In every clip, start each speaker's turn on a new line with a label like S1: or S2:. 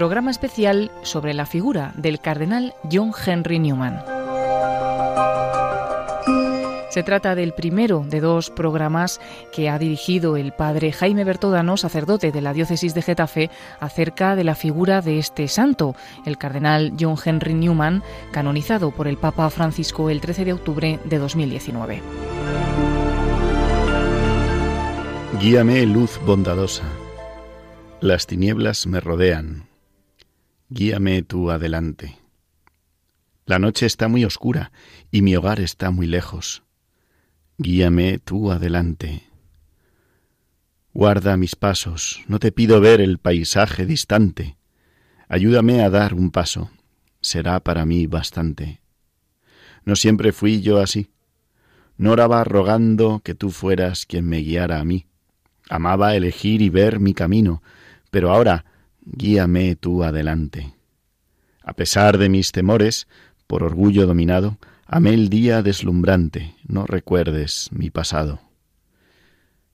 S1: programa especial sobre la figura del cardenal John Henry Newman. Se trata del primero de dos programas que ha dirigido el padre Jaime Bertodano, sacerdote de la diócesis de Getafe, acerca de la figura de este santo, el cardenal John Henry Newman, canonizado por el Papa Francisco el 13 de octubre de 2019.
S2: Guíame, luz bondadosa. Las tinieblas me rodean. Guíame tú adelante. La noche está muy oscura y mi hogar está muy lejos. Guíame tú adelante. Guarda mis pasos, no te pido ver el paisaje distante. Ayúdame a dar un paso, será para mí bastante. No siempre fui yo así. No oraba rogando que tú fueras quien me guiara a mí. Amaba elegir y ver mi camino, pero ahora guíame tú adelante. A pesar de mis temores, por orgullo dominado, Amé el día deslumbrante, no recuerdes mi pasado.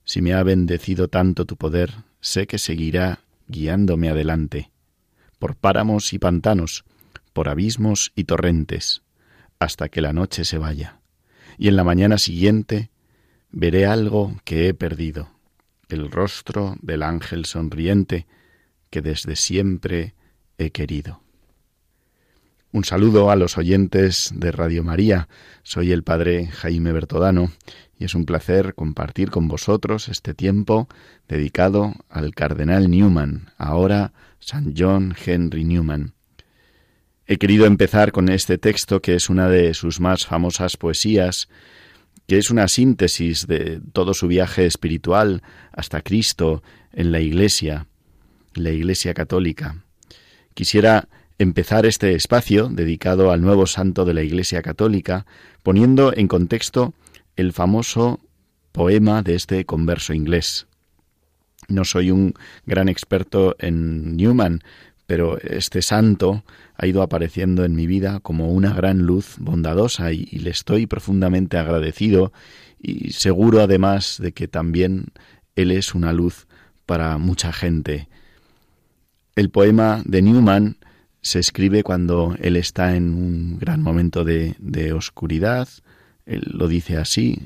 S2: Si me ha bendecido tanto tu poder, sé que seguirá guiándome adelante, por páramos y pantanos, por abismos y torrentes, hasta que la noche se vaya, y en la mañana siguiente veré algo que he perdido, el rostro del ángel sonriente que desde siempre he querido. Un saludo a los oyentes de Radio María. Soy el Padre Jaime Bertodano y es un placer compartir con vosotros este tiempo dedicado al Cardenal Newman, ahora San John Henry Newman. He querido empezar con este texto que es una de sus más famosas poesías, que es una síntesis de todo su viaje espiritual hasta Cristo en la Iglesia, la Iglesia católica. Quisiera empezar este espacio dedicado al nuevo santo de la Iglesia Católica poniendo en contexto el famoso poema de este converso inglés. No soy un gran experto en Newman, pero este santo ha ido apareciendo en mi vida como una gran luz bondadosa y, le estoy profundamente agradecido y seguro además de que también él es una luz para mucha gente. El poema de Newman se escribe cuando él está en un gran momento de, oscuridad. Él lo dice así,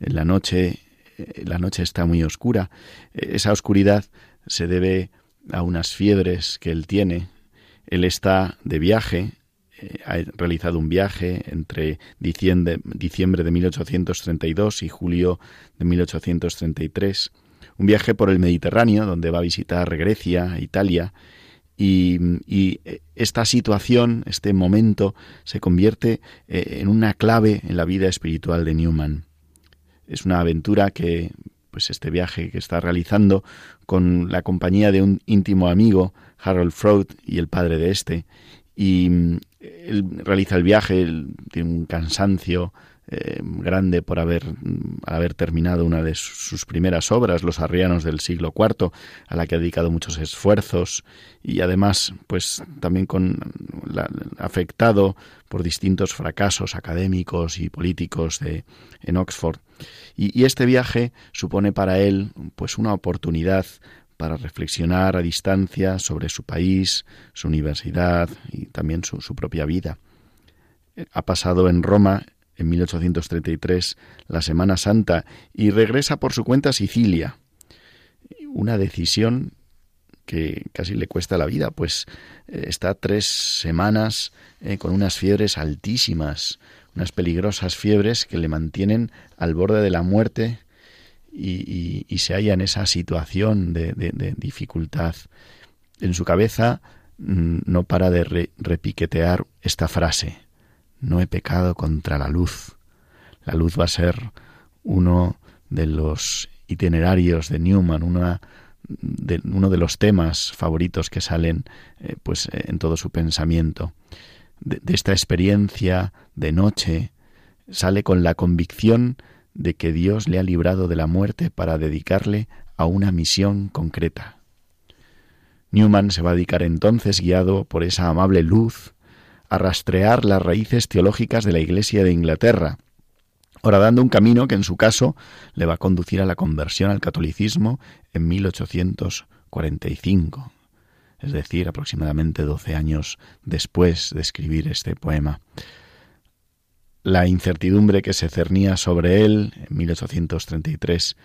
S2: en la noche, eh, la noche está muy oscura. Esa oscuridad se debe a unas fiebres que él tiene. Él está de viaje, eh, ha realizado un viaje entre diciembre, diciembre de 1832 y julio de 1833, un viaje por el Mediterráneo donde va a visitar Grecia, Italia, y, esta situación, este momento, se convierte eh, en una clave en la vida espiritual de Newman. Es una aventura que, pues este viaje que está realizando con la compañía de un íntimo amigo, Harold Freud, y el padre de este, y mm, él realiza el viaje, tiene un cansancio eh, grande por haber, haber terminado una de sus primeras obras, Los Arrianos del siglo IV, a la que ha dedicado muchos esfuerzos y además, pues también con afectado por distintos fracasos académicos y políticos de, en Oxford. Y, este viaje supone para él, pues, una oportunidad para reflexionar a distancia sobre su país, su universidad y también su propia vida. Ha pasado en Roma en 1833 la Semana Santa y regresa por su cuenta a Sicilia. Una decisión que casi le cuesta la vida, pues eh, está tres semanas eh, con unas fiebres altísimas, unas peligrosas fiebres que le mantienen al borde de la muerte y, se halla en esa situación de, dificultad. En su cabeza mm, no para de repiquetear esta frase, no he pecado contra la luz. La luz va a ser uno de los itinerarios de Newman, una de, uno de los temas favoritos que salen eh, pues en todo su pensamiento. De esta experiencia de noche sale con la convicción de que Dios le ha librado de la muerte para dedicarle a una misión concreta. Newman se va a dedicar entonces, guiado por esa amable luz, a rastrear las raíces teológicas de la Iglesia de Inglaterra, dando un camino que en su caso le va a conducir a la conversión al catolicismo en 1845. es decir, aproximadamente 12 años después de escribir este poema. La incertidumbre que se cernía sobre él en 1833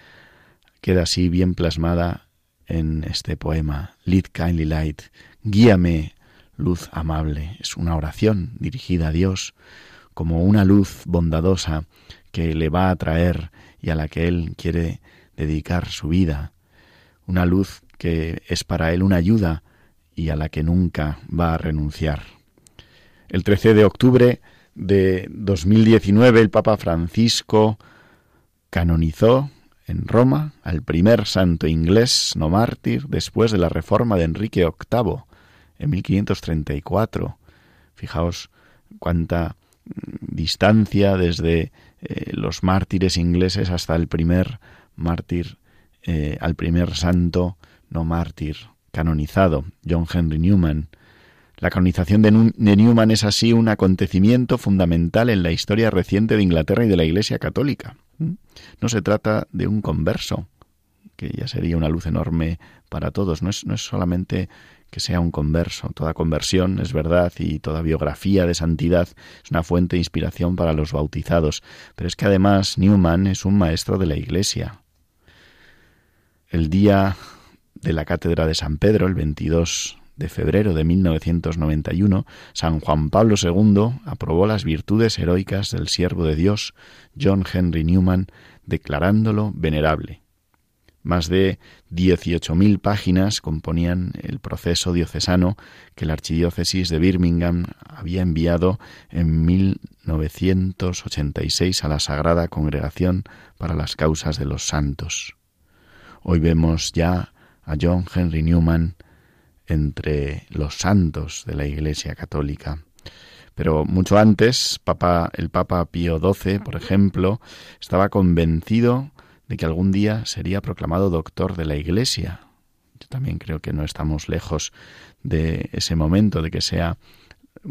S2: queda así bien plasmada en este poema, Lead Kindly Light, Guíame, luz amable. Es una oración dirigida a Dios como una luz bondadosa que le va a atraer y a la que él quiere dedicar su vida. Una luz que es para él una ayuda y a la que nunca va a renunciar. El 13 de octubre de 2019 el Papa Francisco canonizó en Roma al primer santo inglés no mártir después de la reforma de Enrique VIII en 1534. Fijaos cuánta mm, distancia desde eh, los mártires ingleses hasta el primer mártir, eh, al primer santo no mártir canonizado, John Henry Newman. La canonización de, Newman es así un acontecimiento fundamental en la historia reciente de Inglaterra y de la Iglesia Católica. ¿Mm? No se trata de un converso, que ya sería una luz enorme para todos. No es, no es solamente que sea un converso. Toda conversión es verdad y toda biografía de santidad es una fuente de inspiración para los bautizados. Pero es que además Newman es un maestro de la Iglesia. El día de la Cátedra de San Pedro, el 22 de febrero de 1991, San Juan Pablo II aprobó las virtudes heroicas del siervo de Dios, John Henry Newman, declarándolo venerable. Más de 18.000 páginas componían el proceso diocesano que la archidiócesis de Birmingham había enviado en 1986 a la Sagrada Congregación para las Causas de los Santos. Hoy vemos ya a John Henry Newman entre los santos de la Iglesia Católica. Pero mucho antes, el Papa Pío XII, por ejemplo, estaba convencido de que algún día sería proclamado doctor de la Iglesia. Yo también creo que no estamos lejos de ese momento, de que sea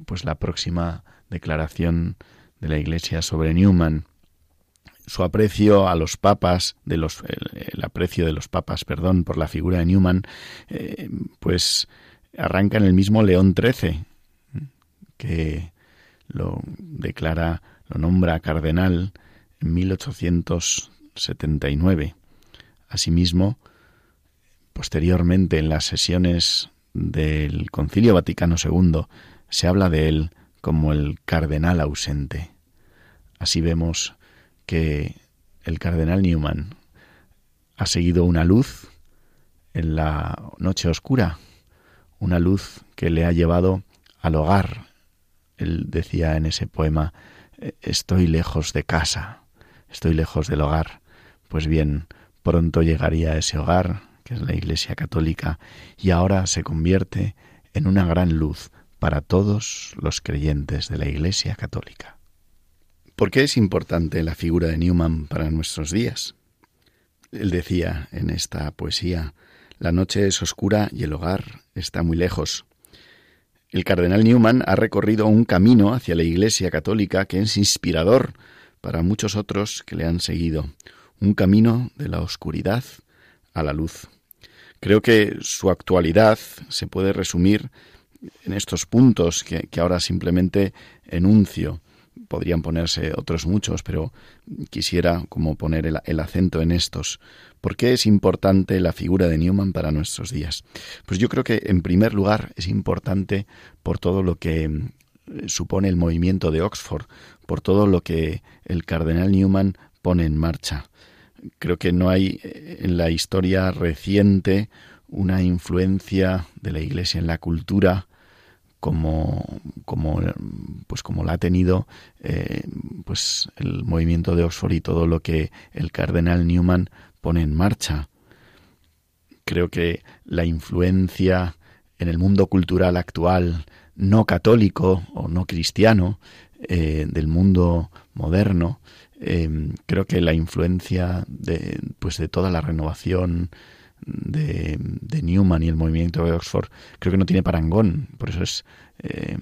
S2: pues la próxima declaración de la Iglesia sobre Newman. Su aprecio a los papas, de los, el, aprecio de los papas, perdón, por la figura de Newman, eh, pues arranca en el mismo León XIII, que lo declara, lo nombra cardenal en 1879. Asimismo, posteriormente en las sesiones del Concilio Vaticano II se habla de él como el cardenal ausente. Así vemos que el cardenal Newman ha seguido una luz en la noche oscura, una luz que le ha llevado al hogar, él decía en ese poema, estoy lejos de casa, estoy lejos del hogar. Pues bien, pronto llegaría a ese hogar, que es la Iglesia Católica, y ahora se convierte en una gran luz para todos los creyentes de la Iglesia Católica. ¿Por qué es importante la figura de Newman para nuestros días? Él decía en esta poesía, la noche es oscura y el hogar está muy lejos. El cardenal Newman ha recorrido un camino hacia la Iglesia católica que es inspirador para muchos otros que le han seguido, un camino de la oscuridad a la luz. Creo que su actualidad se puede resumir en estos puntos que, ahora simplemente enuncio. Podrían ponerse otros muchos, pero quisiera como poner el acento en estos. ¿Por qué es importante la figura de Newman para nuestros días? Pues yo creo que en primer lugar es importante por todo lo que eh, supone el movimiento de Oxford, por todo lo que el cardenal Newman pone en marcha. Creo que no hay eh, en la historia reciente una influencia de la Iglesia en la cultura como, como, pues como la ha tenido eh, pues el movimiento de Oxford y todo lo que el cardenal Newman pone en marcha. Creo que la influencia en el mundo cultural actual, no católico o no cristiano, eh, del mundo moderno, eh, creo que la influencia de, pues de toda la renovación de, Newman y el movimiento de Oxford creo que no tiene parangón. Por eso es eh,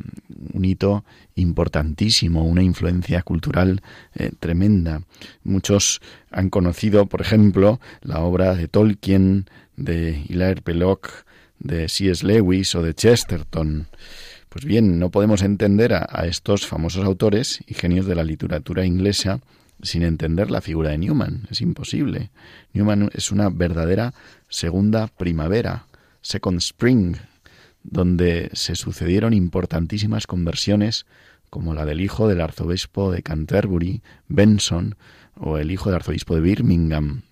S2: un hito importantísimo, una influencia cultural eh, tremenda. Muchos han conocido, por ejemplo, la obra de Tolkien, de Hilaire Belloc, de C.S. Lewis o de Chesterton. Pues bien, no podemos entender a, estos famosos autores y genios de la literatura inglesa sin entender la figura de Newman. Es imposible. Newman es una verdadera segunda primavera, second spring, donde se sucedieron importantísimas conversiones como la del hijo del arzobispo de Canterbury, Benson, o el hijo del arzobispo de Birmingham,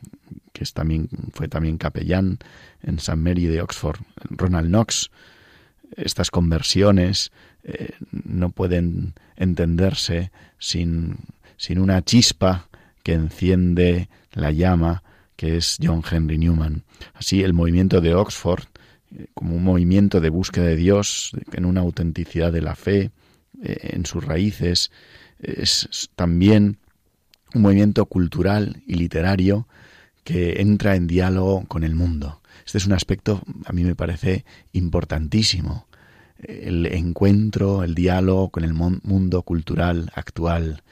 S2: que es también, fue también capellán en St. Mary de Oxford, Ronald Knox. Estas conversiones eh, no pueden entenderse sin, sin una chispa que enciende la llama que es John Henry Newman. Así el movimiento de Oxford, eh, como un movimiento de búsqueda de Dios, en una autenticidad de la fe, eh, en sus raíces, es también un movimiento cultural y literario que entra en diálogo con el mundo. Este es un aspecto, a mí me parece importantísimo. El encuentro, el diálogo con el mundo cultural actual.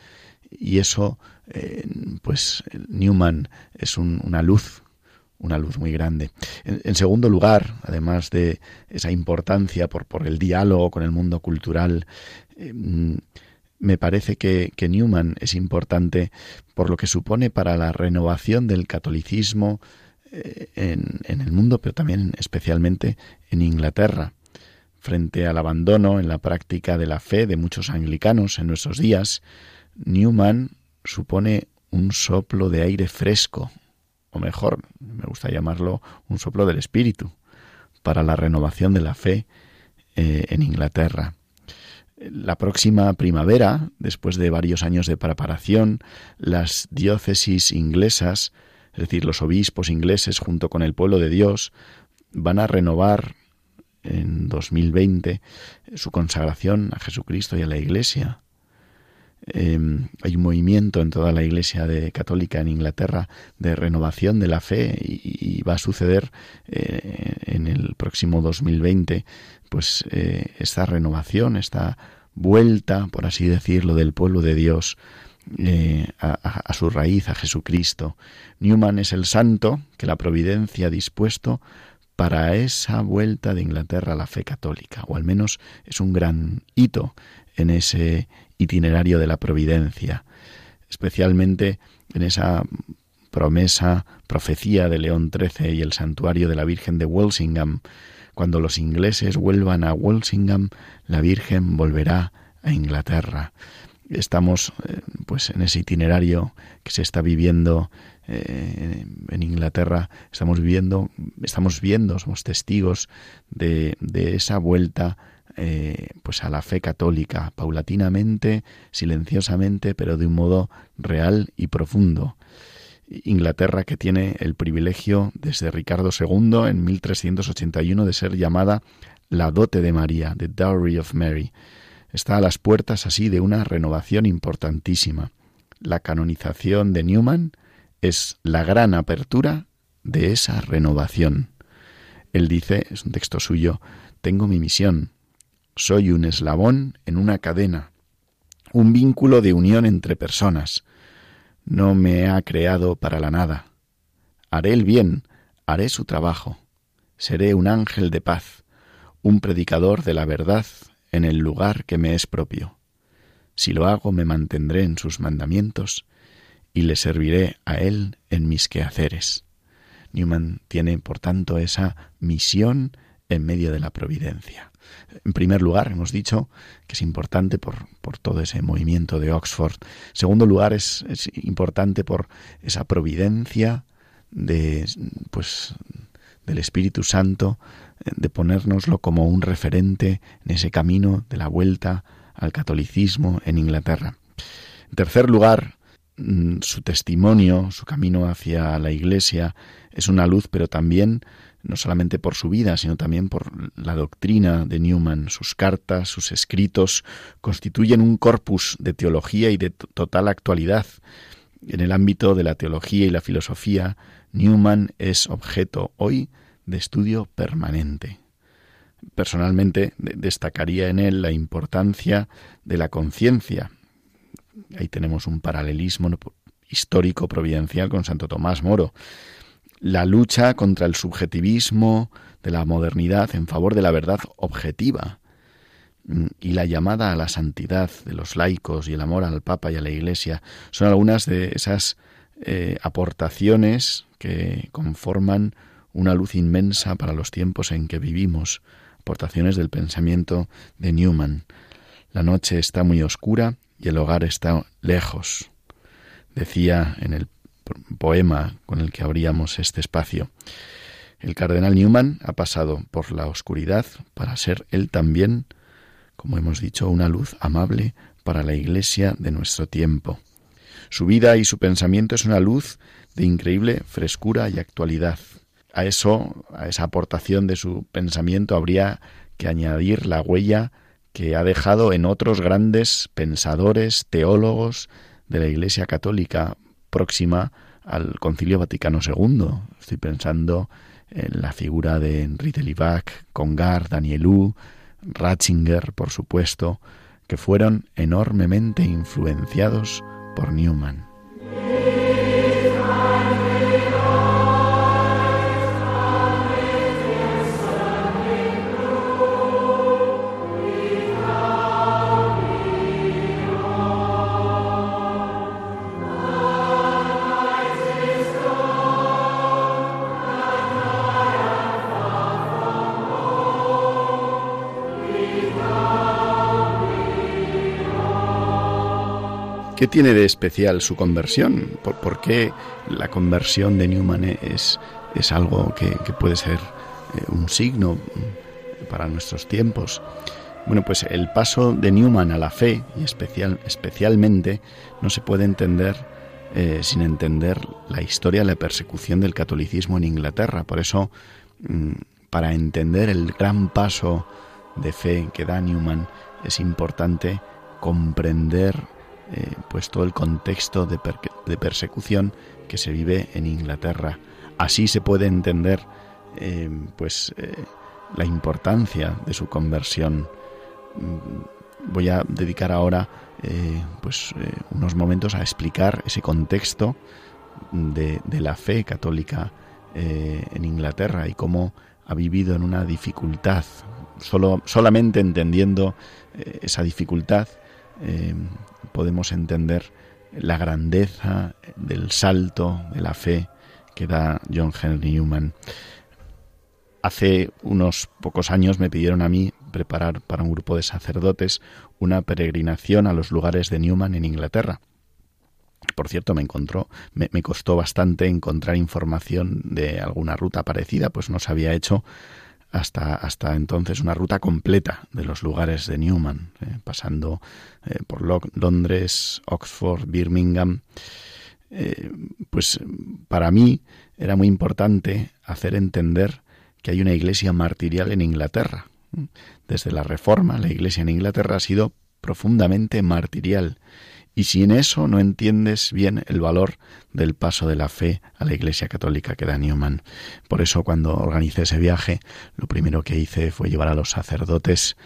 S2: Y eso, eh, pues Newman es una luz, una luz muy grande. En, segundo lugar, además de esa importancia por, por el diálogo con el mundo cultural, eh, me parece que, Newman es importante por lo que supone para la renovación del catolicismo eh, en, el mundo, pero también especialmente en Inglaterra. Frente al abandono en la práctica de la fe de muchos anglicanos en nuestros días, Newman supone un soplo de aire fresco, o mejor, me gusta llamarlo un soplo del espíritu, para la renovación de la fe eh, en Inglaterra la próxima primavera, después de varios años de preparación, las diócesis inglesas, es decir, los obispos ingleses junto con el pueblo de Dios, van a renovar en 2020 su consagración a Jesucristo y a la Iglesia. Em, hay un movimiento en toda la Iglesia de, católica en Inglaterra de renovación de la fe y, va a suceder eh, en el próximo 2020 pues eh, esta renovación, esta vuelta, por así decirlo, del pueblo de Dios eh, a, su raíz, a Jesucristo. Newman es el santo que la providencia ha dispuesto para esa vuelta de Inglaterra a la fe católica, o al menos es un gran hito en ese itinerario de la providencia, especialmente en esa promesa, profecía de León XIII y el santuario de la Virgen de Walsingham, cuando los ingleses vuelvan a Walsingham, la Virgen volverá a Inglaterra. Estamos eh, pues en ese itinerario que se está viviendo eh, en Inglaterra, estamos viviendo, estamos viendo, somos testigos de, esa vuelta eh, pues a la fe católica, paulatinamente, silenciosamente, pero de un modo real y profundo. Inglaterra que tiene el privilegio desde Ricardo II en 1381 de ser llamada la dote de María, the dowry of Mary. Está a las puertas así de una renovación importantísima. La canonización de Newman es la gran apertura de esa renovación. Él dice, es un texto suyo, tengo mi misión. Soy un eslabón en una cadena, un vínculo de unión entre personas no me ha creado para la nada. Haré el bien, haré su trabajo. Seré un ángel de paz, un predicador de la verdad en el lugar que me es propio. Si lo hago, me mantendré en sus mandamientos y le serviré a él en mis quehaceres. Newman tiene, por tanto, esa misión en medio de la providencia. En primer lugar, hemos dicho que es importante por, por todo ese movimiento de Oxford. En segundo lugar, es, es, importante por esa providencia de, pues, del Espíritu Santo, de ponérnoslo como un referente en ese camino de la vuelta al catolicismo en Inglaterra. En tercer lugar, mm, su testimonio, su camino hacia la Iglesia, es una luz, pero también no solamente por su vida, sino también por la doctrina de Newman. Sus cartas, sus escritos constituyen un corpus de teología y de total actualidad. En el ámbito de la teología y la filosofía, Newman es objeto hoy de estudio permanente. Personalmente destacaría en él la importancia de la conciencia. Ahí tenemos un paralelismo histórico providencial con Santo Tomás Moro la lucha contra el subjetivismo de la modernidad en favor de la verdad objetiva mm, y la llamada a la santidad de los laicos y el amor al Papa y a la Iglesia son algunas de esas eh, aportaciones que conforman una luz inmensa para los tiempos en que vivimos, aportaciones del pensamiento de Newman. La noche está muy oscura y el hogar está lejos, decía en el poema con el que abríamos este espacio. El cardenal Newman ha pasado por la oscuridad para ser él también, como hemos dicho, una luz amable para la Iglesia de nuestro tiempo. Su vida y su pensamiento es una luz de increíble frescura y actualidad. A eso, a esa aportación de su pensamiento habría que añadir la huella que ha dejado en otros grandes pensadores, teólogos de la Iglesia Católica próxima al Concilio Vaticano II. Estoy pensando en la figura de Henri Libac, Congar, Danielou, Ratzinger, por supuesto, que fueron enormemente influenciados por Newman. ¿Qué tiene de especial su conversión? ¿Por, qué la conversión de Newman es, es algo que, puede ser eh, un signo para nuestros tiempos? Bueno, pues el paso de Newman a la fe, y especial, especialmente, no se puede entender eh, sin entender la historia de la persecución del catolicismo en Inglaterra. Por eso, mm, para entender el gran paso de fe que da Newman, es importante comprender eh, pues todo el contexto de, persecución que se vive en Inglaterra. Así se puede entender eh, pues eh, la importancia de su conversión. Mm, voy a dedicar ahora pues unos momentos a explicar ese contexto de, de la fe católica en Inglaterra y cómo ha vivido en una dificultad. Solo, solamente entendiendo esa dificultad podemos entender la grandeza del salto de la fe que da John Henry Newman. Hace unos pocos años me pidieron a mí preparar para un grupo de sacerdotes una peregrinación a los lugares de Newman en Inglaterra. Por cierto, me encontró, me, me costó bastante encontrar información de alguna ruta parecida, pues no se había hecho hasta, hasta entonces una ruta completa de los lugares de Newman, eh, pasando eh, por Londres, Oxford, Birmingham. Eh, pues para mí era muy importante hacer entender que hay una iglesia martirial en Inglaterra. Desde la Reforma, la iglesia en Inglaterra ha sido profundamente martirial y si en eso no entiendes bien el valor del paso de la fe a la Iglesia Católica que da Newman. Por eso cuando organicé ese viaje, lo primero que hice fue llevar a los sacerdotes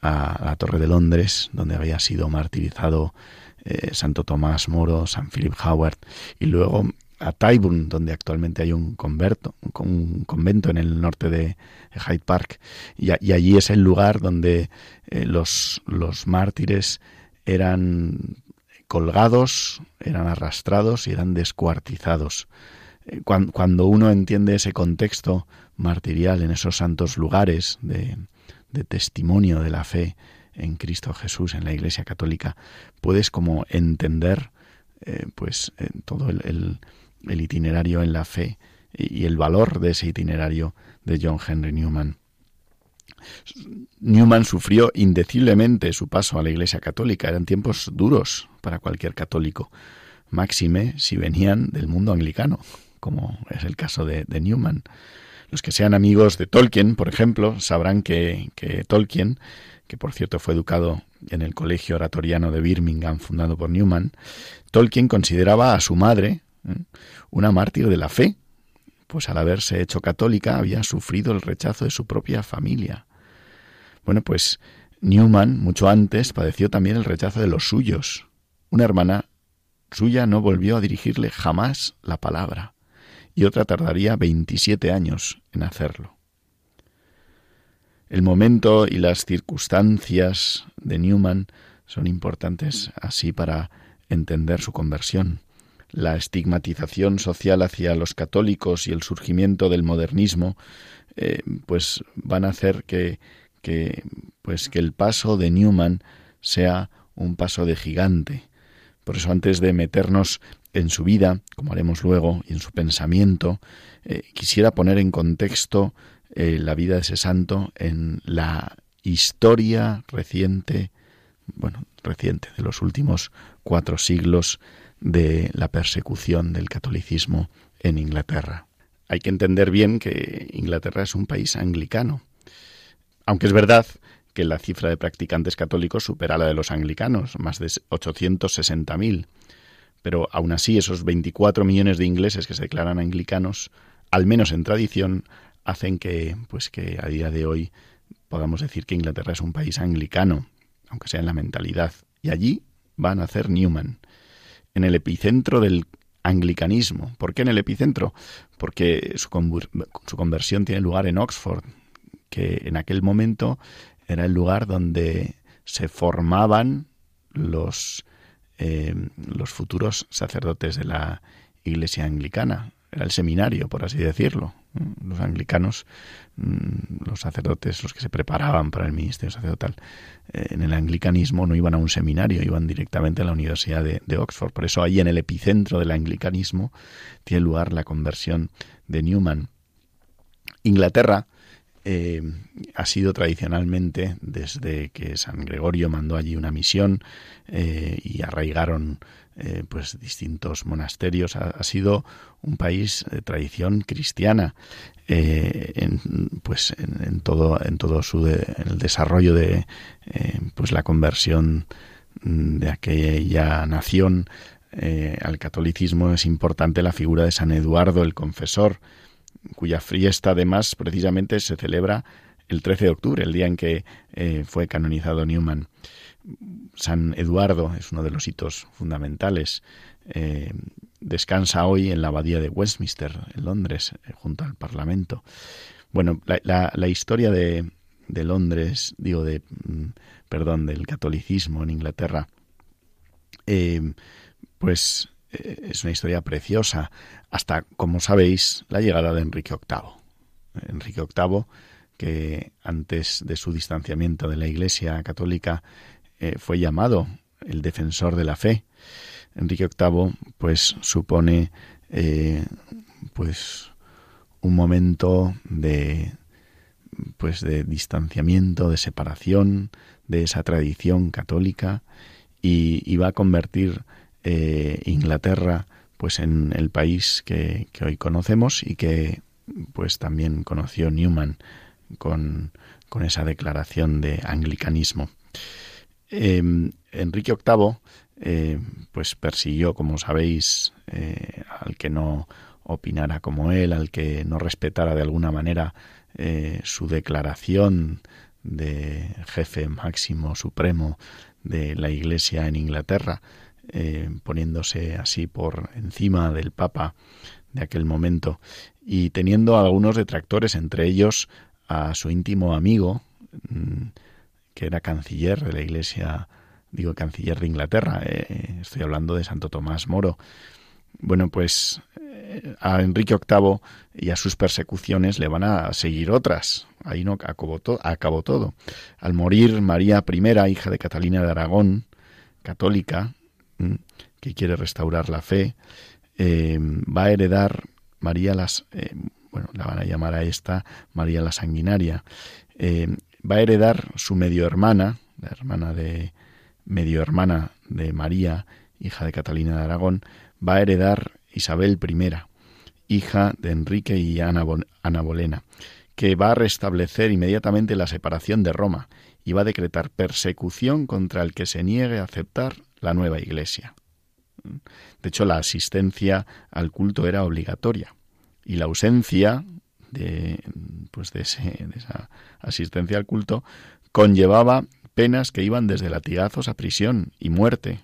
S2: a la Torre de Londres, donde había sido martirizado eh, Santo Tomás Moro, San Philip Howard, y luego a Tyburn, donde actualmente hay un, converto, un convento en el norte de Hyde Park, y, allí es el lugar donde eh, los, los mártires eran colgados, eran arrastrados y eran descuartizados. Eh, cuando uno entiende ese contexto martirial en esos santos lugares de, testimonio de la fe en Cristo Jesús, en la Iglesia Católica, puedes como entender eh, pues eh, todo el, itinerario en la fe y el valor de ese itinerario de John Henry Newman. Newman sufrió indeciblemente su paso a la Iglesia Católica. Eran tiempos duros para cualquier católico, máxime si venían del mundo anglicano, como es el caso de, Newman. Los que sean amigos de Tolkien, por ejemplo, sabrán que, Tolkien, que por cierto fue educado en el Colegio Oratoriano de Birmingham, fundado por Newman, Tolkien consideraba a su madre ¿eh? una mártir de la fe, pues al haberse hecho católica había sufrido el rechazo de su propia familia. Bueno, pues Newman, mucho antes, padeció también el rechazo de los suyos. Una hermana suya no volvió a dirigirle jamás la palabra. y otra tardaría 27 años en hacerlo. El momento y las circunstancias de Newman son importantes así para entender su conversión. La estigmatización social hacia los católicos y el surgimiento del modernismo eh, pues van a hacer que, que, pues que el paso de Newman sea un paso de gigante. Por eso antes de meternos en su vida, como haremos luego, y en su pensamiento, eh, quisiera poner en contexto eh, la vida de ese santo en la historia reciente, bueno, reciente, de los últimos cuatro siglos de la persecución del catolicismo en Inglaterra. Hay que entender bien que Inglaterra es un país anglicano, aunque es verdad que la cifra de practicantes católicos supera la de los anglicanos, más de 860.000. Pero aún así, esos 24 millones de ingleses que se declaran anglicanos, al menos en tradición, hacen que, pues que a día de hoy podamos decir que Inglaterra es un país anglicano, aunque sea en la mentalidad. Y allí va a nacer Newman, en el epicentro del anglicanismo. ¿Por qué en el epicentro? Porque su, su conversión tiene lugar en Oxford, que en aquel momento era el lugar donde se formaban los, eh, los futuros sacerdotes de la Iglesia anglicana. Era el seminario, por así decirlo. Los anglicanos, mm, los sacerdotes, los que se preparaban para el ministerio sacerdotal eh, en el anglicanismo no iban a un seminario, iban directamente a la Universidad de, de Oxford. Por eso ahí en el epicentro del anglicanismo tiene lugar la conversión de Newman. Inglaterra, eh, ha sido tradicionalmente, desde que San Gregorio mandó allí una misión eh, y arraigaron eh, pues distintos monasterios, ha, sido un país de tradición cristiana. en, pues en, todo en todo su el desarrollo de pues la conversión de aquella nación al catolicismo es importante la figura de San Eduardo el confesor cuya fiesta además precisamente se celebra el 13 de octubre, el día en que eh, fue canonizado Newman. San Eduardo es uno de los hitos fundamentales. Eh, descansa hoy en la abadía de Westminster, en Londres, eh, junto al Parlamento. Bueno, la, historia de, de, Londres, digo, de, mm, perdón, del catolicismo en Inglaterra, pues es una historia preciosa hasta, como sabéis, la llegada de Enrique VIII. Enrique VIII, que antes de su distanciamiento de la Iglesia católica eh, fue llamado el defensor de la fe. Enrique VIII, pues, supone, eh, pues, un momento de, pues, de distanciamiento, de separación de esa tradición católica y, va a convertir eh, Inglaterra pues en el país que, hoy conocemos y que pues también conoció Newman con, esa declaración de anglicanismo. Em, Enrique VIII eh, pues persiguió, como sabéis, eh, al que no opinara como él, al que no respetara de alguna manera su declaración de jefe máximo supremo de la Iglesia en Inglaterra, eh, poniéndose así por encima del Papa de aquel momento y teniendo algunos detractores, entre ellos a su íntimo amigo, mm, que era canciller de la Iglesia, digo canciller de Inglaterra, eh, estoy hablando de Santo Tomás Moro. Bueno, pues eh, a Enrique VIII y a sus persecuciones le van a seguir otras. Ahí no acabó, acabó todo. Al morir María I, hija de Catalina de Aragón, católica, que quiere restaurar la fe, eh, va a heredar María las, eh, bueno, la van a llamar a esta María la Sanguinaria, eh, va a heredar su medio hermana, la hermana de medio hermana de María, hija de Catalina de Aragón, va a heredar Isabel I, hija de Enrique y Ana, Ana Bolena, que va a restablecer inmediatamente la separación de Roma y va a decretar persecución contra el que se niegue a aceptar la nueva iglesia. De hecho, la asistencia al culto era obligatoria y la ausencia de, pues de, esa asistencia al culto conllevaba penas que iban desde latigazos a prisión y muerte.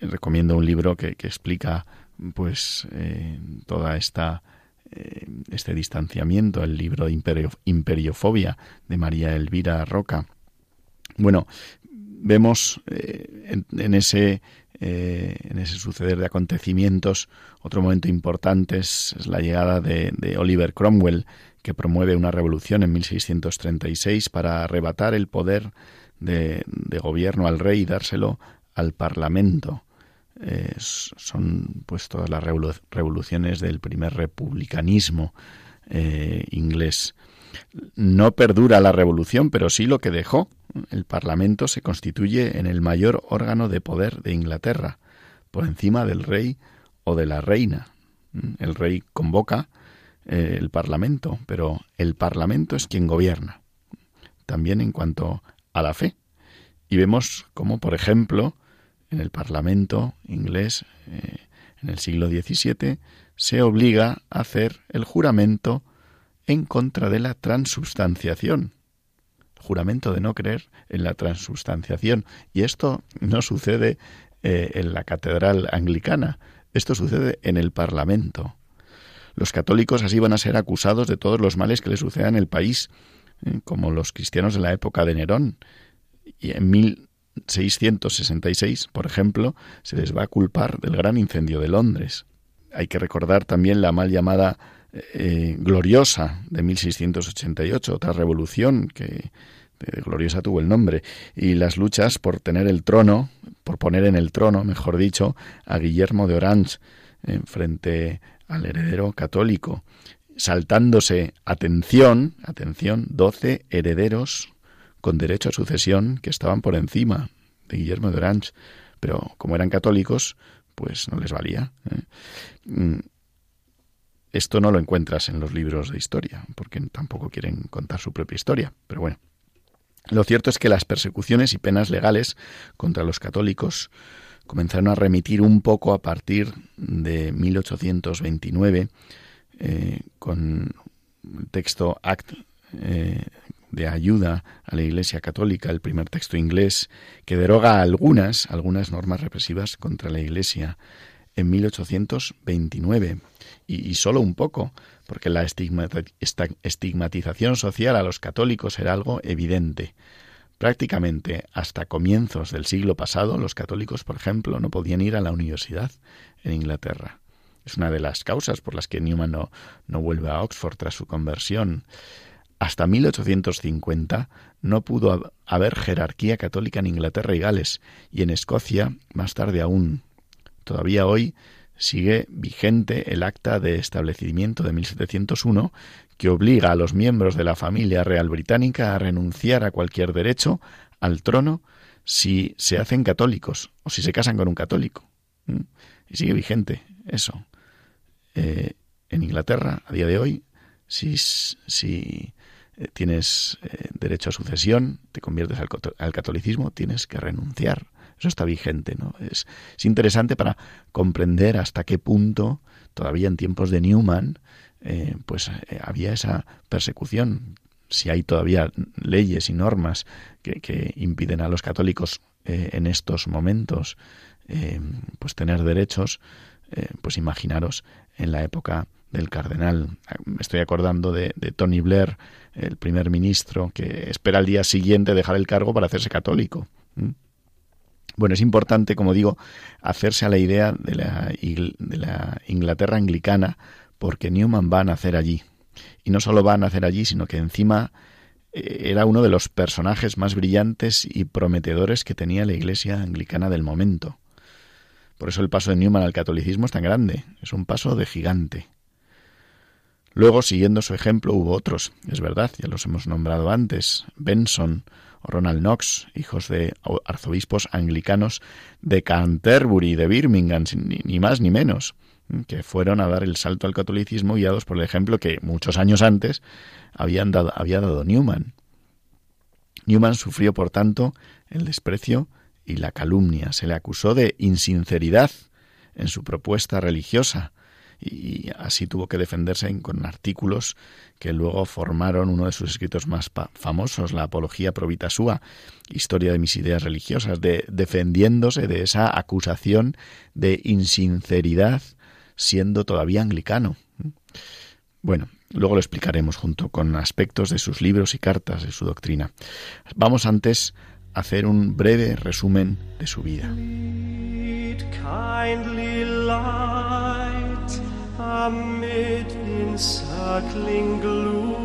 S2: Recomiendo un libro que, explica pues eh, toda esta eh, este distanciamiento, el libro Imperio, Imperiofobia de María Elvira Roca. Bueno, vemos eh, en, ese en ese suceder de acontecimientos otro momento importante es, la llegada de, Oliver Cromwell que promueve una revolución en 1636 para arrebatar el poder de, de gobierno al rey y dárselo al Parlamento. Eh, son pues todas las revoluciones del primer republicanismo eh, inglés. No perdura la revolución, pero sí lo que dejó. El Parlamento se constituye en el mayor órgano de poder de Inglaterra, por encima del rey o de la reina. El rey convoca eh, el Parlamento, pero el Parlamento es quien gobierna. También en cuanto a la fe. Y vemos como, por ejemplo, en el Parlamento inglés eh, en el siglo XVII se obliga a hacer el juramento en contra de la transubstanciación. Juramento de no creer en la transubstanciación. Y esto no sucede eh, en la catedral anglicana, esto sucede en el Parlamento. Los católicos así van a ser acusados de todos los males que les sucedan en el país, eh, como los cristianos de la época de Nerón. Y en mil 666, por ejemplo, se les va a culpar del gran incendio de Londres. Hay que recordar también la mal llamada eh, gloriosa de 1688, otra revolución que gloriosa tuvo el nombre, y las luchas por tener el trono, por poner en el trono, mejor dicho, a Guillermo de Orange en frente al heredero católico, saltándose, atención, atención, doce herederos con derecho a sucesión que estaban por encima de Guillermo de Orange, pero como eran católicos, pues no les valía. ¿eh? Esto no lo encuentras en los libros de historia, porque tampoco quieren contar su propia historia, pero bueno. Lo cierto es que las persecuciones y penas legales contra los católicos comenzaron a remitir un poco a partir de 1829 eh, con el texto Act eh, de ayuda a la Iglesia Católica, el primer texto inglés, que deroga algunas, algunas normas represivas contra la Iglesia en 1829. Y, solo un poco, porque la estigmatización social a los católicos era algo evidente. Prácticamente hasta comienzos del siglo pasado, los católicos, por ejemplo, no podían ir a la universidad en Inglaterra. Es una de las causas por las que Newman no, no vuelve a Oxford tras su conversión. Hasta 1850 no pudo haber jerarquía católica en Inglaterra y Gales, y en Escocia más tarde aún. Todavía hoy sigue vigente el acta de establecimiento de 1701 que obliga a los miembros de la familia real británica a renunciar a cualquier derecho al trono si se hacen católicos o si se casan con un católico. ¿Mm? Y sigue vigente eso. Eh, en Inglaterra, a día de hoy, si, si eh, tienes eh, derecho a sucesión, te conviertes al, catolicismo, tienes que renunciar. Eso está vigente, ¿no? Es, interesante para comprender hasta qué punto, todavía en tiempos de Newman, eh, pues había esa persecución. Si hay todavía leyes y normas que, impiden a los católicos en estos momentos pues tener derechos, pues imaginaros en la época del cardenal. Me estoy acordando de, Tony Blair, el primer ministro, que espera al día siguiente dejar el cargo para hacerse católico. Bueno, es importante, como digo, hacerse a la idea de la, de la Inglaterra anglicana, porque Newman va a nacer allí. Y no solo va a nacer allí, sino que encima eh, era uno de los personajes más brillantes y prometedores que tenía la Iglesia anglicana del momento. Por eso el paso de Newman al catolicismo es tan grande, es un paso de gigante. Luego, siguiendo su ejemplo, hubo otros, es verdad, ya los hemos nombrado antes, Benson Ronald Knox, hijos de arzobispos anglicanos de Canterbury y de Birmingham, ni más ni menos, que fueron a dar el salto al catolicismo guiados por el ejemplo que muchos años antes había dado Newman. Newman sufrió, por tanto, el desprecio y la calumnia. Se le acusó de insinceridad en su propuesta religiosa, y así tuvo que defenderse con artículos que luego formaron uno de sus escritos más famosos, la Apología Provita Sua, Historia de mis ideas religiosas, de, defendiéndose de esa acusación de insinceridad
S3: siendo todavía anglicano. Bueno, luego lo explicaremos junto con aspectos de sus libros y cartas de su doctrina. Vamos antes a hacer un breve resumen de su vida. am mit in Sackling Glut.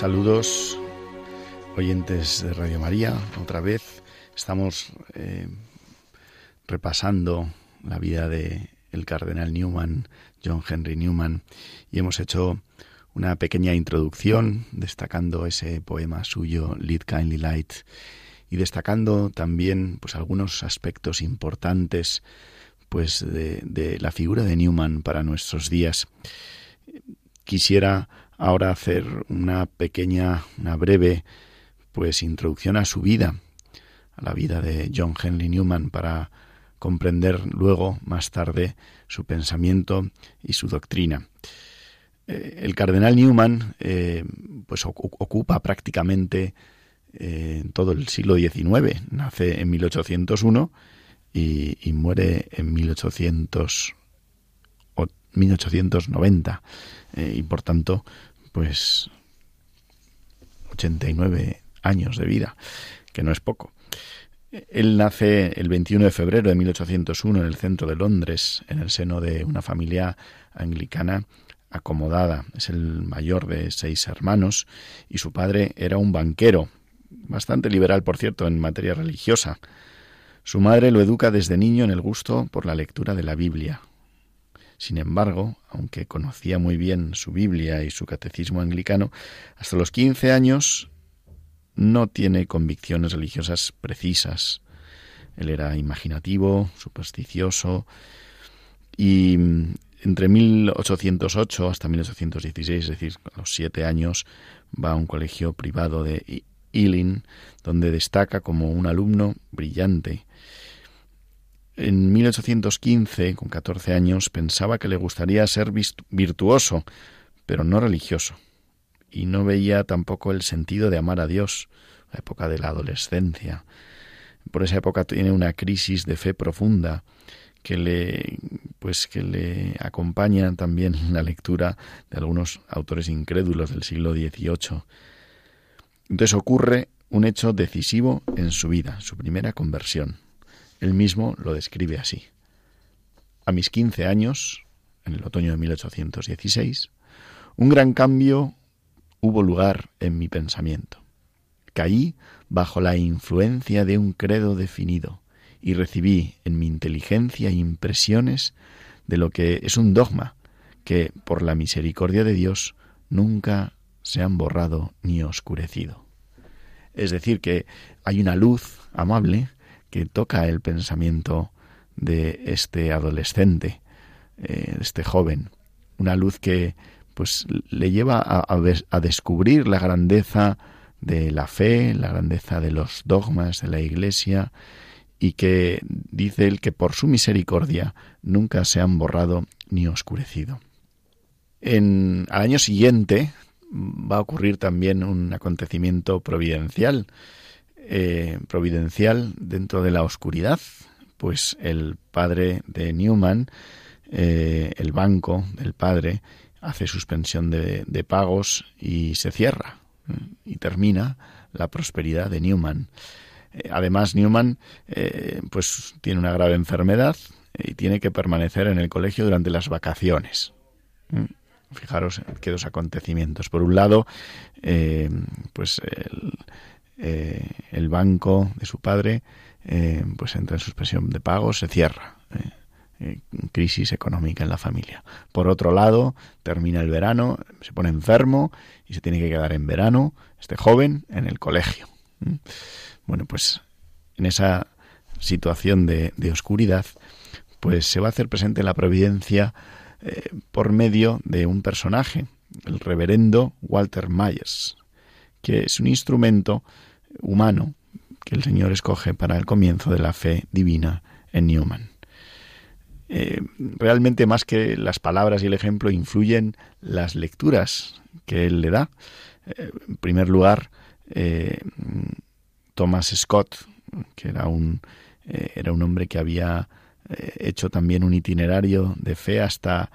S3: Saludos, oyentes de Radio María. Otra vez estamos eh, repasando la vida de el cardenal Newman, John Henry Newman, y hemos hecho una pequeña introducción destacando ese poema suyo, Lead Kindly Light, y destacando también pues algunos aspectos importantes pues de, de la figura de Newman para nuestros días. Quisiera ahora hacer una pequeña, una breve, pues introducción a su vida, a la vida de John Henry Newman para comprender luego, más tarde, su pensamiento y su doctrina. Eh, el cardenal Newman eh, pues ocupa prácticamente eh, todo el siglo XIX. Nace en 1801 y, muere en 1800, 1890. y por tanto, pues 89 años de vida, que no es poco. Él nace el 21 de febrero de 1801 en el centro de Londres, en el seno de una familia anglicana acomodada. Es el mayor de seis hermanos y su padre era un banquero, bastante liberal, por cierto, en materia religiosa. Su madre lo educa desde niño en el gusto por la lectura de la Biblia, sin embargo, aunque conocía muy bien su Biblia y su catecismo anglicano, hasta los 15 años no tiene convicciones religiosas precisas. Él era imaginativo, supersticioso y
S2: entre 1808 hasta 1816, es decir, a los siete años, va a un colegio privado de Ealing, donde destaca como un alumno brillante. En 1815, con 14 años, pensaba que le gustaría ser virtuoso, pero no religioso, y no veía tampoco el sentido de amar a Dios, la época de la adolescencia. Por esa época tiene una crisis de fe profunda que le pues que le acompaña también la lectura de algunos autores incrédulos del siglo XVIII. Entonces ocurre un hecho decisivo en su vida, su primera conversión. Él mismo lo describe así. A mis 15 años, en el otoño de 1816, un gran cambio hubo lugar en mi pensamiento. Caí bajo la influencia de un credo definido y recibí en mi inteligencia impresiones de lo que es un dogma que, por la misericordia de Dios, nunca se han borrado ni oscurecido. Es decir, que hay una luz amable que toca el pensamiento de este adolescente, eh, este joven, una luz que pues le lleva a, a descubrir la grandeza de la fe, la grandeza de los dogmas de la Iglesia y que dice él que por su misericordia nunca se han borrado ni oscurecido. En, al año siguiente va a ocurrir también un acontecimiento providencial, eh, providencial dentro de la oscuridad, pues el padre de Newman, eh, el banco del padre, hace suspensión de, pagos y se cierra y termina la prosperidad de Newman. Eh, además, Newman eh, pues tiene una grave enfermedad y tiene que permanecer en el colegio durante las vacaciones. Mm. Fijaros qué dos acontecimientos. Por un lado, eh, pues el, banco de su padre pues entra en suspensión de pagos, se cierra. crisis económica en la familia. Por otro lado, termina el verano, se pone enfermo y se tiene que quedar en verano este joven en el colegio. Bueno, pues en esa situación de, oscuridad, pues se va a hacer presente la providencia eh, por medio de un personaje, el reverendo Walter Myers, que es un instrumento humano que el Señor escoge para el comienzo de la fe divina en Newman. Eh, realmente más que las palabras y el ejemplo influyen las lecturas que él le da. Eh, en primer lugar, Thomas Scott, que era un, eh, era un hombre que había eh, hecho también un itinerario de fe hasta,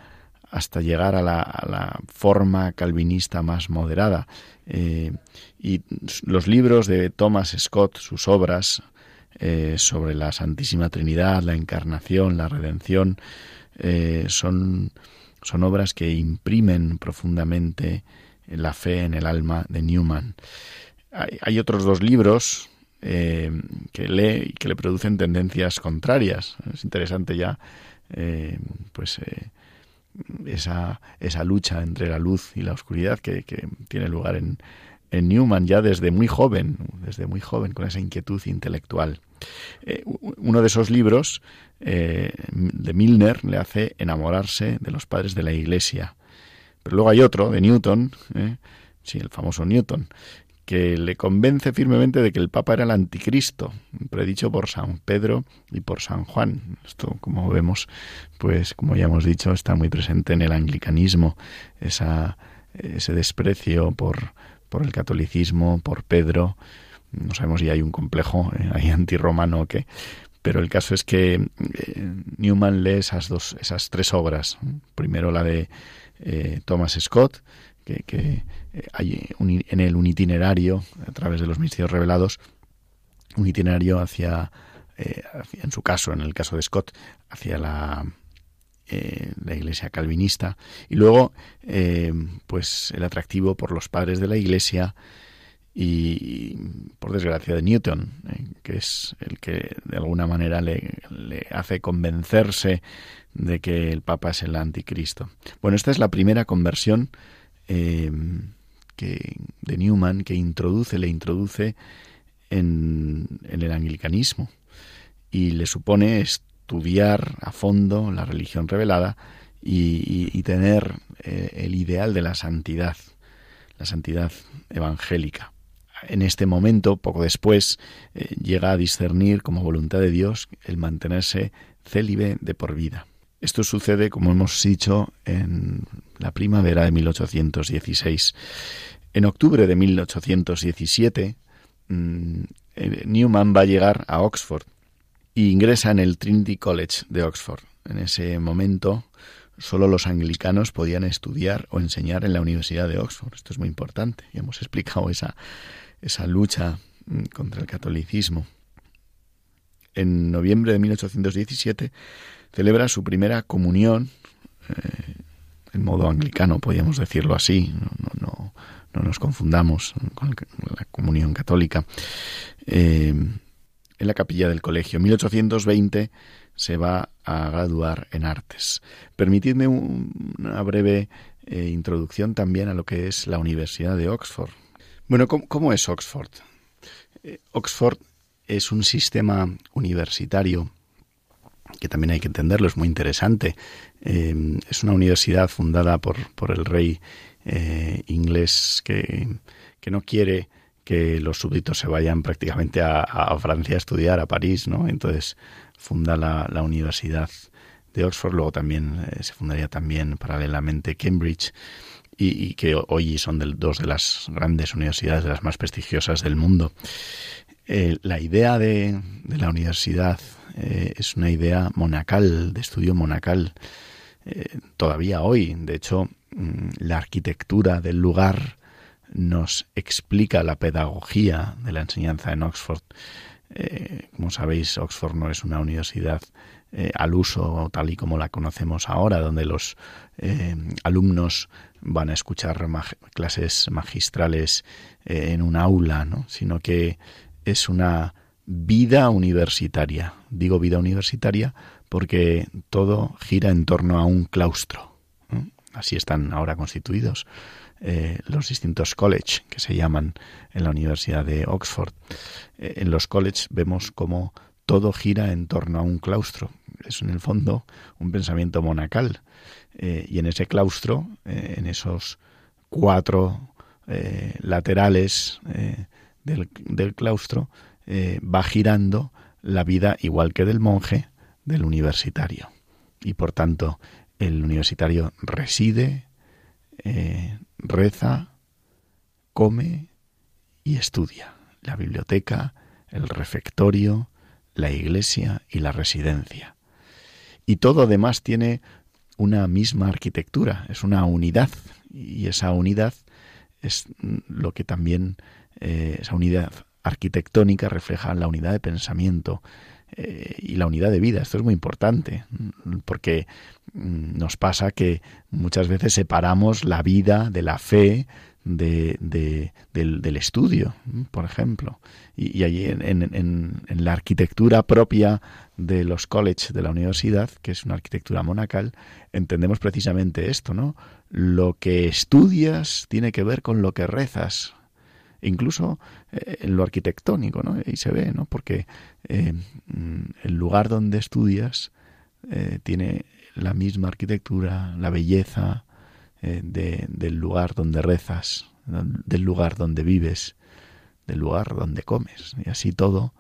S2: hasta llegar a la, forma calvinista más moderada. Eh, y los libros de Thomas Scott, sus obras sobre la Santísima Trinidad, la Encarnación, la Redención, son, son obras que imprimen profundamente la fe en el alma de Newman. Hay, otros dos libros eh, que lee y que le producen tendencias contrarias. Es interesante ya, eh, pues, eh, esa, esa lucha entre la luz y la oscuridad que, tiene lugar en, en, Newman ya desde muy joven, desde muy joven, con esa inquietud intelectual. uno de esos libros de Milner le hace enamorarse de los padres de la Iglesia. Pero luego hay otro, de Newton, sí, el famoso Newton, que le convence firmemente de que el Papa era el anticristo, predicho por San Pedro y por San Juan. Esto, como vemos, pues como ya hemos dicho, está muy presente en el anglicanismo, esa, ese desprecio por, por el catolicismo, por Pedro. No sabemos si hay un complejo eh, ahí antirromano o qué, pero el caso es que eh, Newman lee esas dos, esas tres obras. Primero la de eh, Thomas Scott, que, eh, hay en él un itinerario a través de los misterios revelados, un itinerario hacia, eh, en su caso, en el caso de Scott, hacia la, eh, la iglesia calvinista y luego pues el atractivo por los padres de la iglesia y por desgracia de Newton, que es el que de alguna manera le, le, hace convencerse de que el Papa es el anticristo. Bueno, esta es la primera conversión eh, que, de Newman que introduce, le introduce en, el anglicanismo y le supone estudiar a fondo la religión revelada y, tener eh, el ideal de la santidad, la santidad evangélica. En este momento, poco después, eh, llega a discernir como voluntad de Dios el mantenerse célibe de por vida. Esto sucede, como hemos dicho, en la primavera de 1816. En octubre de 1817, mm, eh, Newman va a llegar a Oxford e ingresa en el Trinity College de Oxford. En ese momento, solo los anglicanos podían estudiar o enseñar en la Universidad de Oxford. Esto es muy importante. Ya hemos explicado esa, esa lucha mm, contra el catolicismo. En noviembre de 1817 celebra su primera comunión, eh, en modo anglicano, podríamos decirlo así, no, no, no, nos confundamos con la comunión católica, eh, en la capilla del colegio. En 1820 se va a graduar en artes. Permitidme una breve eh, introducción también a lo que es la Universidad de Oxford. Bueno, ¿cómo, es Oxford? Oxford es un sistema universitario que también hay que entenderlo, es muy interesante. Eh, es una universidad fundada por, por el rey inglés que, que no quiere que los súbditos se vayan prácticamente a, a, Francia a estudiar, a París, ¿no? Entonces funda la, la Universidad de Oxford, luego también eh, se fundaría también paralelamente Cambridge y, que hoy son dos de las grandes universidades, de las más prestigiosas del mundo. Eh, la idea de, de la universidad eh, es una idea monacal, de estudio monacal, todavía hoy. De hecho, mm, la arquitectura del lugar nos explica la pedagogía de la enseñanza en Oxford. Eh, como sabéis, Oxford no es una universidad eh, al uso tal y como la conocemos ahora, donde los eh, alumnos van a escuchar clases magistrales en un aula, sino que es una vida universitaria. Digo vida universitaria porque todo gira en torno a un claustro. Así están ahora constituidos eh, los distintos college que se llaman en la Universidad de Oxford. Eh, en los college vemos como todo gira en torno a un claustro. Es en el fondo un pensamiento monacal. Eh, y en ese claustro, en esos cuatro laterales del, del, claustro, va girando la vida igual que del monje, del universitario. Y por tanto, el universitario reside, reza, come y estudia. La biblioteca, el refectorio, la iglesia y la residencia. Y todo además tiene una misma arquitectura, es una unidad. Y esa unidad es lo que también, eh, esa unidad arquitectónica refleja la unidad de pensamiento eh, y la unidad de vida. Esto es muy importante, porque Mm, nos pasa que muchas veces separamos la vida de la fe de, del, estudio, por ejemplo. Y, allí en, la arquitectura propia de los colleges de la universidad, que es una arquitectura monacal, entendemos precisamente esto, ¿no? Lo que estudias tiene que ver con lo que rezas, incluso eh, en lo arquitectónico, ¿no? Y se ve, ¿no? Porque eh, mm, el lugar donde estudias eh, tiene la misma arquitectura, la belleza eh, del lugar donde rezas, del lugar donde vives, del lugar donde comes. Y así todo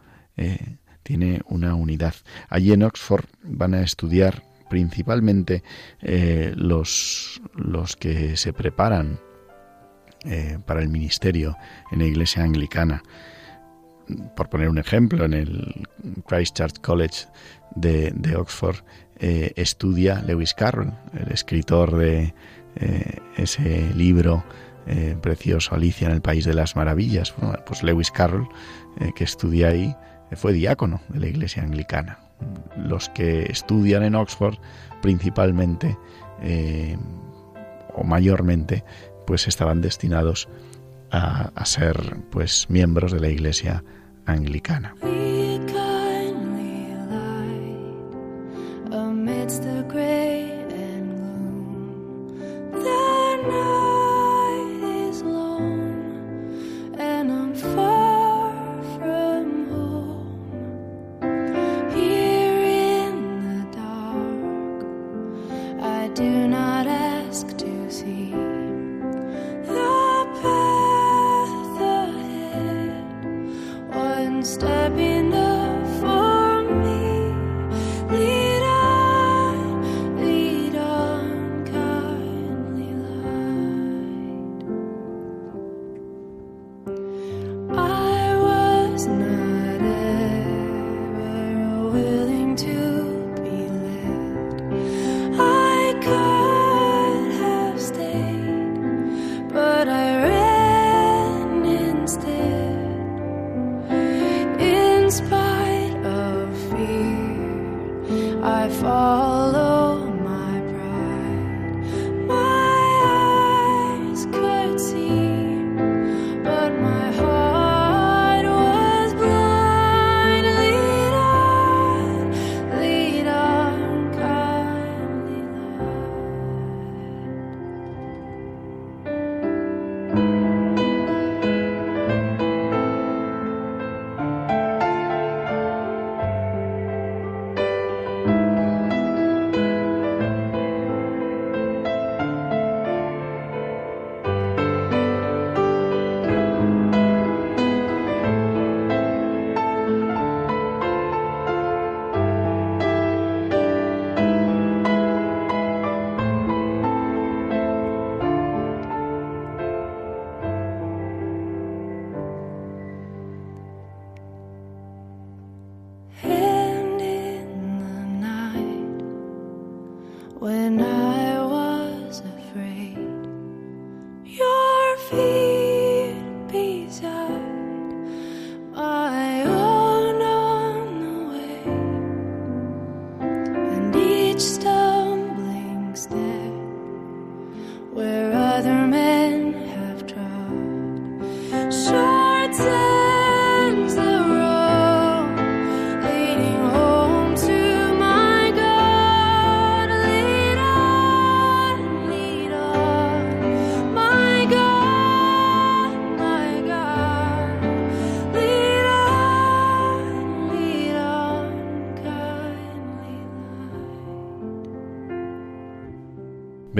S2: tiene una unidad. Allí en Oxford van a estudiar principalmente los, los que se preparan para el ministerio en la iglesia anglicana. Por poner un ejemplo, en el Christchurch College de, Oxford eh, estudia Lewis Carroll, el escritor de eh, ese libro eh, precioso Alicia en el País de las Maravillas. pues Lewis Carroll, que estudia ahí, fue diácono de la Iglesia Anglicana. Los que estudian en Oxford principalmente o mayormente pues estaban destinados a, a ser pues miembros de la Iglesia Anglicana.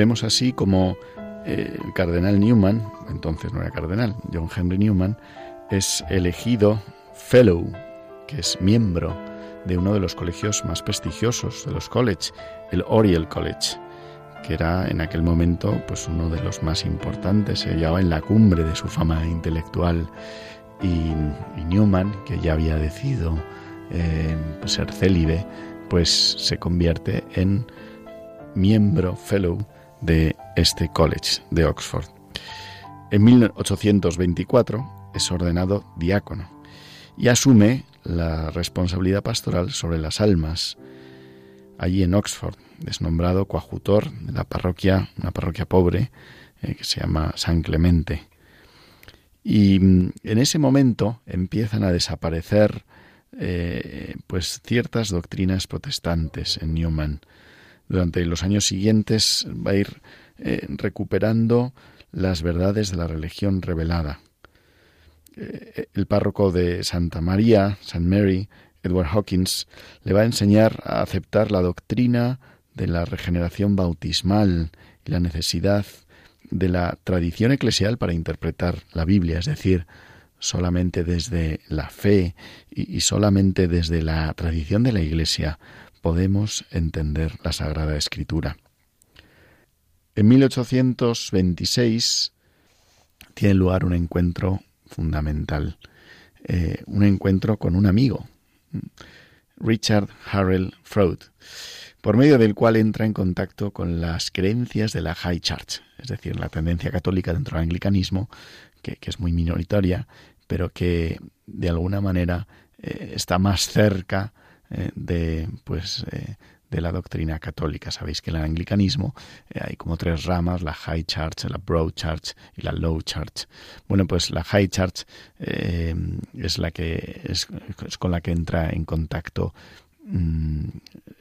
S2: Vemos así como eh, el cardenal Newman, entonces no era cardenal, John Henry Newman, es elegido fellow, que es miembro de uno de los colegios más prestigiosos de los colleges, el Oriel College, que era en aquel momento pues uno de los más importantes, se hallaba en la cumbre de su fama intelectual. Y, Newman, que ya había decidido eh, ser célibe, pues se convierte en miembro fellow de este college de Oxford. En 1824 es ordenado diácono y asume la responsabilidad pastoral sobre las almas allí en Oxford. Es nombrado coadjutor de la parroquia, una parroquia pobre eh, que se llama San Clemente. Y mm, en ese momento empiezan a desaparecer eh, pues ciertas doctrinas protestantes en Newman durante los años siguientes va a ir eh, recuperando las verdades de la religión revelada. Eh, el párroco de Santa María, St. Mary, Edward Hawkins, le va a enseñar a aceptar la doctrina de la regeneración bautismal y la necesidad de la tradición eclesial para interpretar la Biblia, es decir, solamente desde la fe y solamente desde la tradición de la Iglesia podemos entender la Sagrada Escritura. En 1826 tiene lugar un encuentro fundamental, eh, un encuentro con un amigo, Richard Harrell Freud, por medio del cual entra en contacto con las creencias de la High Church, es decir, la tendencia católica dentro del anglicanismo, que, es muy minoritaria, pero que de alguna manera eh, está más cerca eh, de pues eh, de la doctrina católica. Sabéis que en el anglicanismo eh, hay como tres ramas, la High Church, la Broad Church y la Low Church. Bueno, pues la High Church es la que es, con la que entra en contacto mm,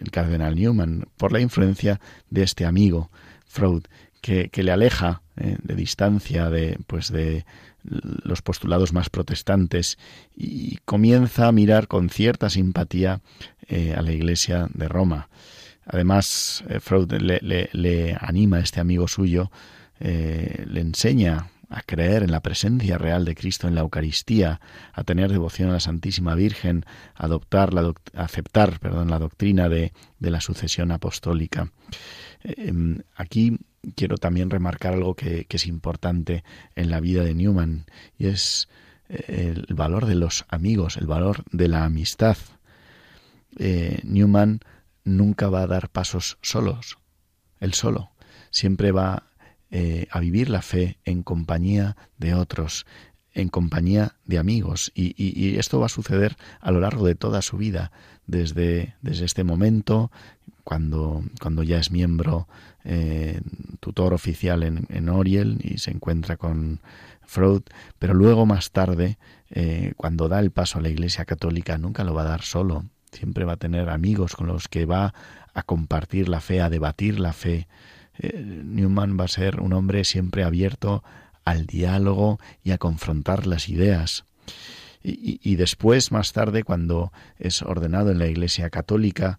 S2: el cardenal Newman por la influencia de este amigo Freud que, que le aleja de distancia de pues de los postulados más protestantes y comienza a mirar con cierta simpatía eh, a la Iglesia de Roma. Además, eh, Freud le, anima a este amigo suyo, eh, le enseña a creer en la presencia real de Cristo en la Eucaristía, a tener devoción a la Santísima Virgen, a adoptar la aceptar la doctrina de, la sucesión apostólica. Em, aquí quiero también remarcar algo que, es importante en la vida de Newman y es eh, el valor de los amigos, el valor de la amistad. Eh, Newman nunca va a dar pasos solos, él solo. Siempre va eh, a vivir la fe en compañía de otros, en compañía de amigos. Y, esto va a suceder a lo largo de toda su vida, desde, desde este momento, cuando, cuando ya es miembro eh, tutor oficial en, en, Oriel y se encuentra con Freud, pero luego más tarde, eh, cuando da el paso a la Iglesia Católica, nunca lo va a dar solo, siempre va a tener amigos con los que va a compartir la fe, a debatir la fe. Eh, Newman va a ser un hombre siempre abierto al diálogo y a confrontar las ideas. Y, después, más tarde, cuando es ordenado en la Iglesia Católica,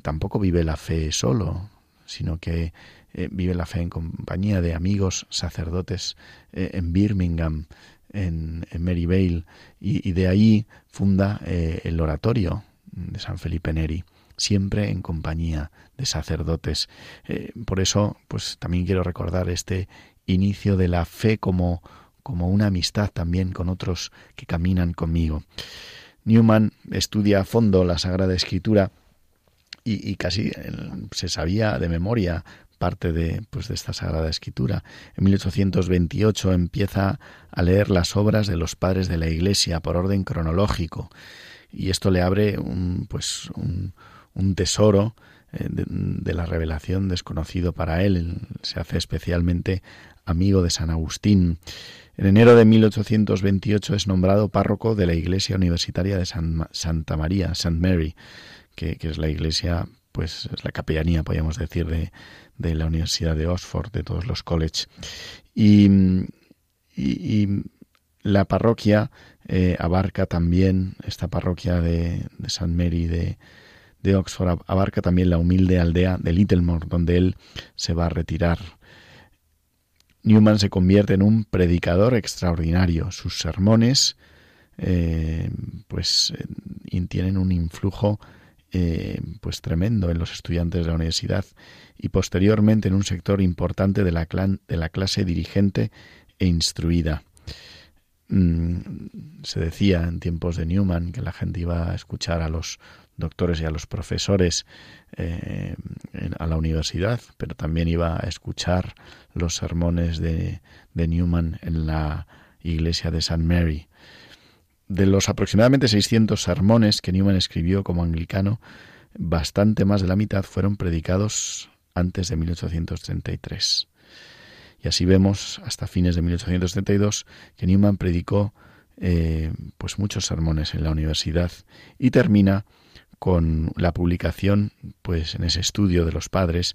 S2: tampoco vive la fe solo, sino que eh, vive la fe en compañía de amigos sacerdotes en Birmingham, en, Maryvale, y, de ahí funda el oratorio de San Felipe Neri siempre en compañía de sacerdotes. Eh, por eso, pues también quiero recordar este inicio de la fe como, como una amistad también con otros que caminan conmigo. Newman estudia a fondo la Sagrada Escritura y, casi eh, se sabía de memoria parte de, pues, de esta Sagrada Escritura. En 1828 empieza a leer las obras de los padres de la Iglesia por orden cronológico y esto le abre un, pues, un, tesoro eh, de, la revelación desconocido para él. Se hace especialmente amigo de San Agustín. En enero de 1828 es nombrado párroco de la Iglesia Universitaria de Santa María, St. Mary, que, es la iglesia, pues es la capellanía, podríamos decir, de, de la Universidad de Oxford, de todos los colleges. Y, y, la parroquia eh, abarca también, esta parroquia de, de St. Mary de, de Oxford abarca también la humilde aldea de Littlemore, donde él se va a retirar. Newman se convierte en un predicador extraordinario. Sus sermones eh, pues eh, tienen un influjo eh, pues tremendo en los estudiantes de la universidad y posteriormente en un sector importante de la, de la clase dirigente e instruida. Mm, se decía en tiempos de Newman que la gente iba a escuchar a los doctores y a los profesores eh, a la universidad, pero también iba a escuchar los sermones de, de Newman en la iglesia de St. Mary. De los aproximadamente 600 sermones que Newman escribió como anglicano, bastante más de la mitad fueron predicados antes de 1833. Y así vemos hasta fines de 1832 que Newman predicó eh, pues muchos sermones en la universidad y termina con la publicación, pues en ese estudio de los padres,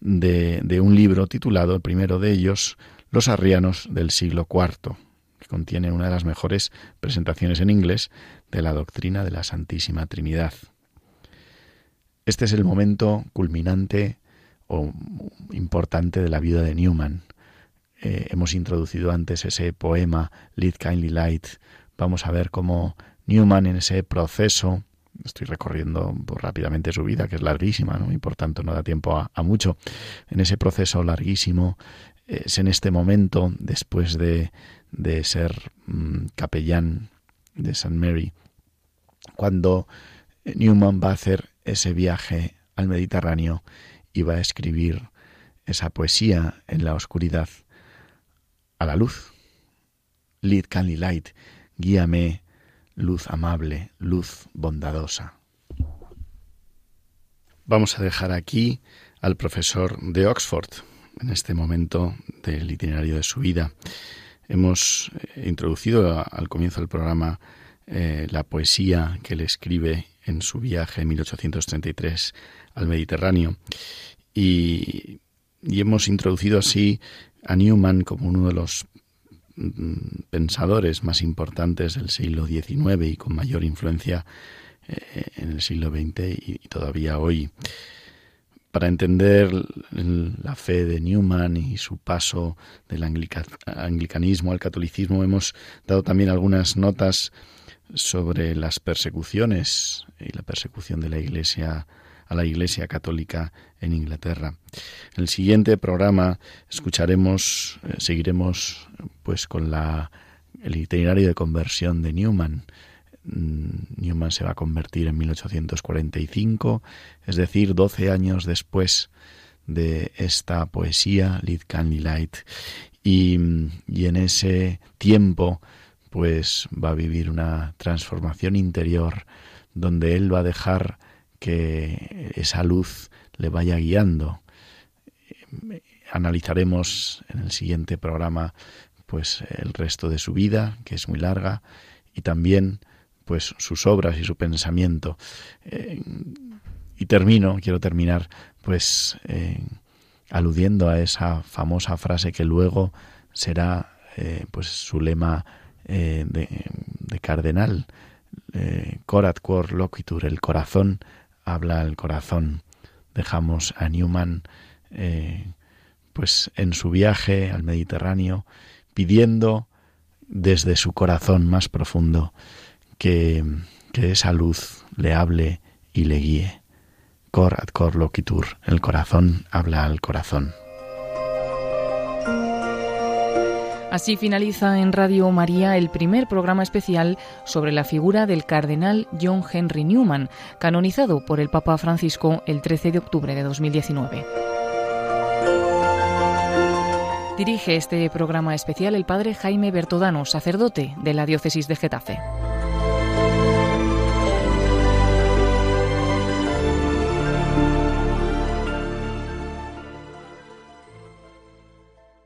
S2: de, un libro titulado, el primero de ellos, Los arrianos del siglo IV, que contiene una de las mejores presentaciones en inglés de la doctrina de la Santísima Trinidad. Este es el momento culminante o importante de la vida de Newman. Eh, hemos introducido antes ese poema Lead Kindly Light. Vamos a ver cómo Newman en ese proceso estoy recorriendo pues, rápidamente su vida, que es larguísima, ¿no? y por tanto no da tiempo a, mucho. En ese proceso larguísimo, es en este momento, después de, de ser mm, capellán de St. Mary, cuando Newman va a hacer ese viaje al Mediterráneo y va a escribir esa poesía en la oscuridad a la luz. Lead Candy Light, guíame luz amable, luz bondadosa. Vamos a dejar aquí al profesor de Oxford en este momento del itinerario de su vida. Hemos eh, introducido al comienzo del programa eh, la poesía que le escribe en su viaje en 1833 al Mediterráneo y, y hemos introducido así a Newman como uno de los Mm, pensadores más importantes del siglo XIX y con mayor influencia eh, en el siglo XX y, todavía hoy. Para entender la fe de Newman y su paso del anglicanismo al catolicismo, hemos dado también algunas notas sobre las persecuciones y la persecución de la Iglesia a la Iglesia Católica en Inglaterra. En el siguiente programa escucharemos, eh, seguiremos pues con la el itinerario de conversión de Newman. Mm, Newman se va a convertir en 1845, es decir, 12 años después de esta poesía, Lead Candy Light. Y, y en ese tiempo, pues va a vivir una transformación interior donde él va a dejar que esa luz le vaya guiando. Analizaremos en el siguiente programa pues el resto de su vida, que es muy larga, y también pues sus obras y su pensamiento. Eh, y termino, quiero terminar pues eh, aludiendo a esa famosa frase que luego será eh, pues su lema de, de, cardenal, corat cor loquitur, el corazón habla el corazón. Dejamos a Newman pues en su viaje al Mediterráneo pidiendo desde su corazón más profundo que, que esa luz le hable y le guíe. Cor ad cor loquitur, el corazón habla al corazón.
S1: Así finaliza en Radio María el primer programa especial sobre la figura del cardenal John Henry Newman, canonizado por el Papa Francisco el 13 de octubre de 2019. Dirige este programa especial el padre Jaime Bertodano, sacerdote de la diócesis de Getafe.